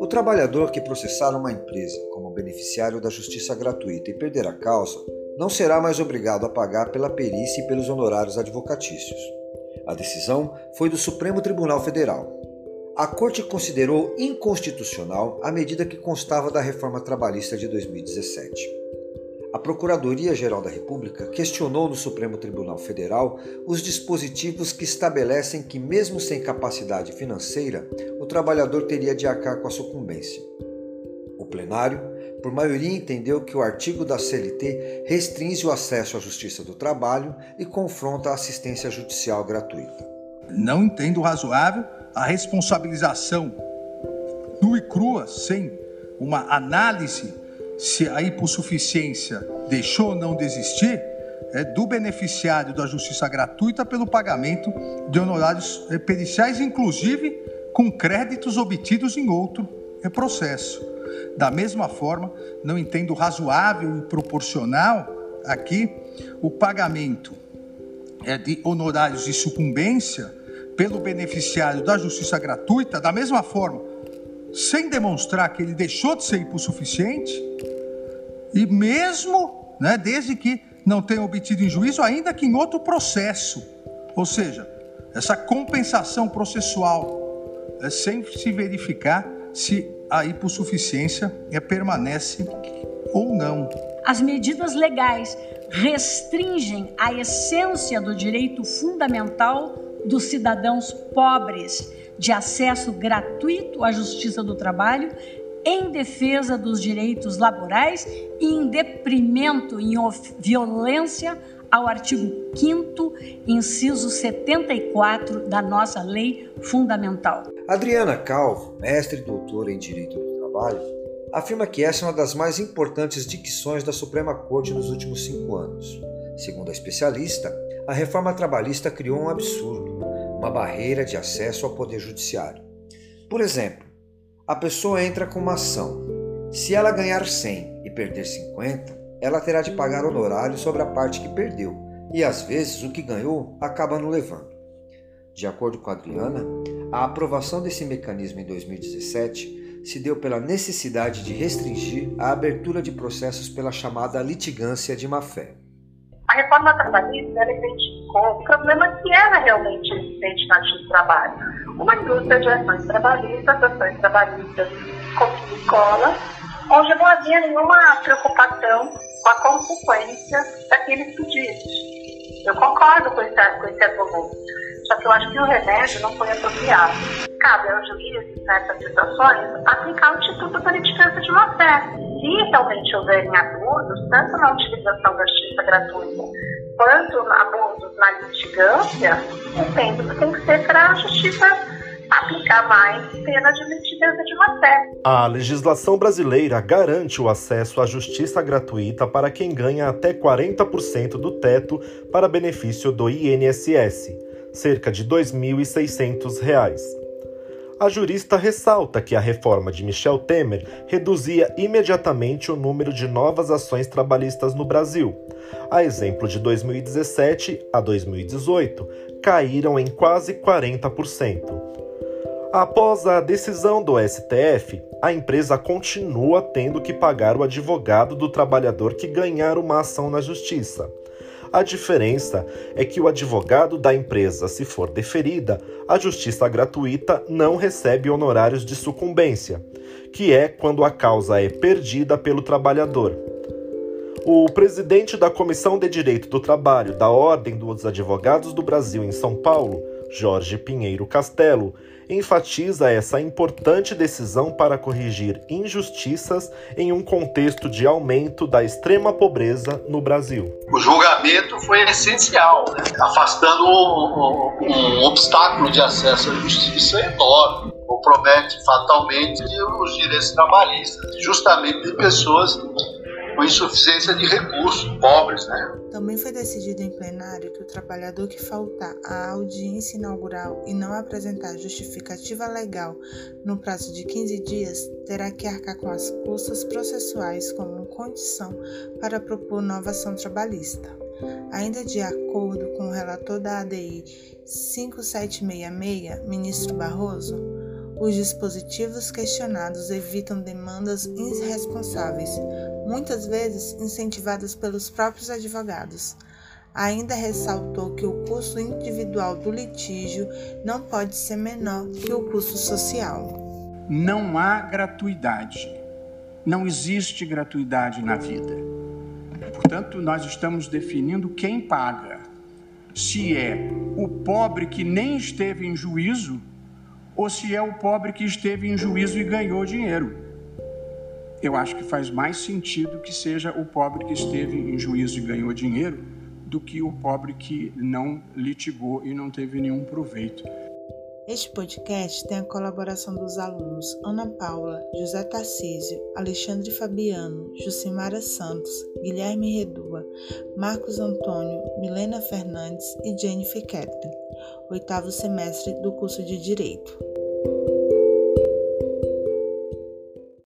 O trabalhador que processar uma empresa como beneficiário da justiça gratuita e perder a causa não será mais obrigado a pagar pela perícia e pelos honorários advocatícios. A decisão foi do Supremo Tribunal Federal. A Corte considerou inconstitucional a medida que constava da reforma trabalhista de 2017. A Procuradoria-Geral da República questionou no Supremo Tribunal Federal os dispositivos que estabelecem que, mesmo sem capacidade financeira, o trabalhador teria de arcar com a sucumbência. O plenário, por maioria, entendeu que o artigo da CLT restringe o acesso à justiça do trabalho e confronta a assistência judicial gratuita. Não entendo razoável a responsabilização nua e crua, sem uma análise se a hipossuficiência deixou ou não de existir, é do beneficiário da justiça gratuita pelo pagamento de honorários periciais, inclusive com créditos obtidos em outro processo. Da mesma forma, não entendo razoável e proporcional aqui o pagamento é, de honorários de sucumbência pelo beneficiário da justiça gratuita, da mesma forma, sem demonstrar que ele deixou de ser hipossuficiente, e mesmo, né, desde que não tenha obtido em juízo, ainda que em outro processo. Ou seja, essa compensação processual, é, sem se verificar se a hipossuficiência é, permanece ou não. As medidas legais restringem a essência do direito fundamental dos cidadãos pobres de acesso gratuito à justiça do trabalho em defesa dos direitos laborais e em deprimento em violência ao artigo 5 inciso 74 da nossa lei fundamental. Adriana Calvo, mestre e doutora em Direito do Trabalho, afirma que essa é uma das mais importantes dicções da Suprema Corte nos últimos cinco anos. Segundo a especialista, a reforma trabalhista criou um absurdo, uma barreira de acesso ao Poder Judiciário. Por exemplo, a pessoa entra com uma ação. Se ela ganhar 100 e perder 50, ela terá de pagar honorário sobre a parte que perdeu, e às vezes o que ganhou acaba não levando. De acordo com a Adriana, a aprovação desse mecanismo em 2017 se deu pela necessidade de restringir a abertura de processos pela chamada litigância de má-fé. A reforma trabalhista identificou o problema que era realmente existente na do trabalho. Uma indústria de ações trabalhistas, ações trabalhistas com escola, onde não havia nenhuma preocupação com a consequência daqueles pedidos. Eu concordo com esse, com esse argumento, só que eu acho que o remédio não foi apropriado. Cabe ao juiz, nessas situações, aplicar o Instituto da Litigância de má fé. Se realmente houverem abusos, tanto na utilização da justiça gratuita quanto abusos na litigância, entendo que tem que ser para a justiça aplicar mais pena de litigância de má fé. A legislação brasileira garante o acesso à justiça gratuita para quem ganha até 40% do teto para benefício do INSS, cerca de R$ 2.600. A jurista ressalta que a reforma de Michel Temer reduzia imediatamente o número de novas ações trabalhistas no Brasil. A exemplo de 2017 a 2018, caíram em quase 40%. Após a decisão do STF, a empresa continua tendo que pagar o advogado do trabalhador que ganhar uma ação na justiça. A diferença é que o advogado da empresa, se for deferida, a justiça gratuita não recebe honorários de sucumbência, que é quando a causa é perdida pelo trabalhador. O presidente da Comissão de Direito do Trabalho da Ordem dos Advogados do Brasil em São Paulo, Jorge Pinheiro Castelo, enfatiza essa importante decisão para corrigir injustiças em um contexto de aumento da extrema pobreza no Brasil. O julgamento foi essencial, né? afastando um, um, obstáculo de acesso à justiça enorme compromete fatalmente os direitos trabalhistas, justamente de pessoas com insuficiência de recursos, pobres, né? Também foi decidido em plenário que o trabalhador que faltar à audiência inaugural e não apresentar justificativa legal no prazo de 15 dias terá que arcar com as custas processuais como condição para propor nova ação trabalhista. Ainda de acordo com o relator da ADI 5766, ministro Barroso, os dispositivos questionados evitam demandas irresponsáveis, muitas vezes incentivadas pelos próprios advogados. Ainda ressaltou que o custo individual do litígio não pode ser menor que o custo social. Não há gratuidade. Não existe gratuidade na vida. Portanto, nós estamos definindo quem paga. Se é o pobre que nem esteve em juízo ou se é o pobre que esteve em juízo e ganhou dinheiro. Eu acho que faz mais sentido que seja o pobre que esteve em juízo e ganhou dinheiro do que o pobre que não litigou e não teve nenhum proveito. Este podcast tem a colaboração dos alunos Ana Paula, José Tarcísio, Alexandre Fabiano, Jucimara Santos, Guilherme Redua, Marcos Antônio, Milena Fernandes e Jennifer Ketlin, oitavo semestre do curso de Direito.